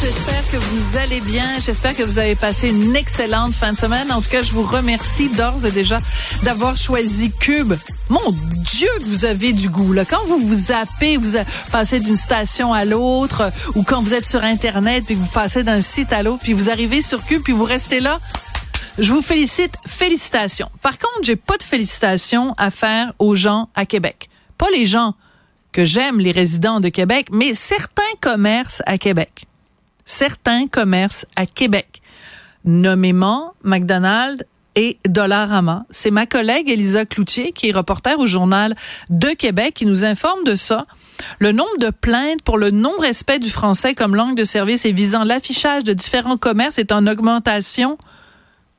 J'espère que vous allez bien. J'espère que vous avez passé une excellente fin de semaine. En tout cas, je vous remercie d'ores et déjà d'avoir choisi Cube. Mon Dieu, que vous avez du goût. Là. Quand vous vous zappez, vous passez d'une station à l'autre, ou quand vous êtes sur Internet, puis vous passez d'un site à l'autre, puis vous arrivez sur Cube, puis vous restez là, je vous félicite. Félicitations. Par contre, j'ai pas de félicitations à faire aux gens à Québec. Pas les gens que j'aime, les résidents de Québec, mais certains commerces à Québec certains commerces à Québec, nommément McDonald's et Dollarama. C'est ma collègue Elisa Cloutier, qui est reporter au Journal de Québec, qui nous informe de ça. Le nombre de plaintes pour le non-respect du français comme langue de service et visant l'affichage de différents commerces est en augmentation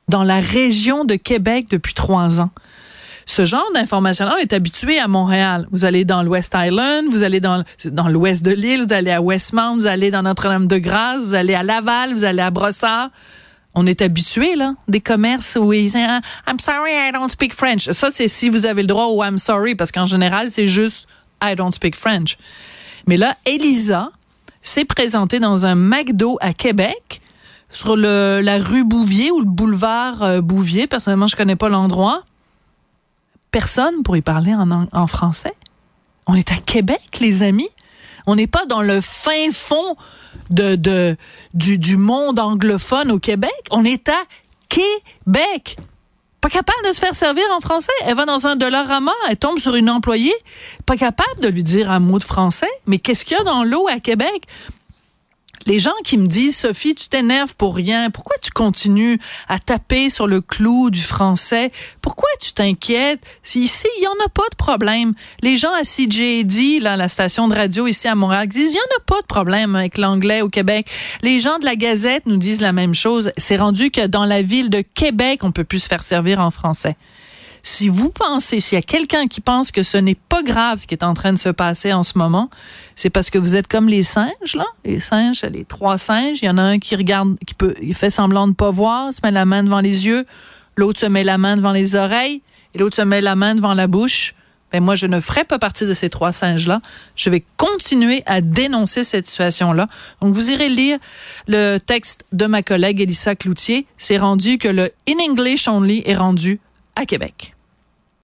dans la région de Québec depuis trois ans. Ce genre d'information-là est habitué à Montréal. Vous allez dans l'West Island, vous allez dans, dans l'ouest de l'île, vous allez à Westmount, vous allez dans Notre-Dame-de-Grâce, vous allez à Laval, vous allez à Brossard. On est habitué là, des commerces où ils disent ah, I'm sorry, I don't speak French. Ça, c'est si vous avez le droit au I'm sorry, parce qu'en général, c'est juste I don't speak French. Mais là, Elisa s'est présentée dans un McDo à Québec, sur la rue Bouvier ou le boulevard euh, Bouvier. Personnellement, je connais pas l'endroit personne pour y parler en, français. On est à Québec, les amis. On n'est pas dans le fin fond de, du, monde anglophone au Québec. On est à Québec. Pas capable de se faire servir en français. Elle va dans un Dollarama, elle tombe sur une employée, pas capable de lui dire un mot de français. Mais qu'est-ce qu'il y a dans l'eau à Québec? Les gens qui me disent Sophie, tu t'énerves pour rien, pourquoi tu continues à taper sur le clou du français? Pourquoi tu t'inquiètes? Ici, il y en a pas de problème. Les gens à CJD, là, la station de radio ici à Montréal, disent il y en a pas de problème avec l'anglais au Québec. Les gens de la Gazette nous disent la même chose. C'est rendu que dans la ville de Québec, on peut plus se faire servir en français. Si vous pensez, s'il y a quelqu'un qui pense que ce n'est pas grave ce qui est en train de se passer en ce moment, c'est parce que vous êtes comme les singes, là. Les singes, les trois singes. Il y en a un qui regarde, qui peut, il fait semblant de ne pas voir, se met la main devant les yeux. L'autre se met la main devant les oreilles. Et l'autre se met la main devant la bouche. Ben moi, je ne ferai pas partie de ces trois singes-là. Je vais continuer à dénoncer cette situation-là. Donc, vous irez lire le texte de ma collègue Elissa Cloutier. C'est rendu que le In English Only est rendu à Québec.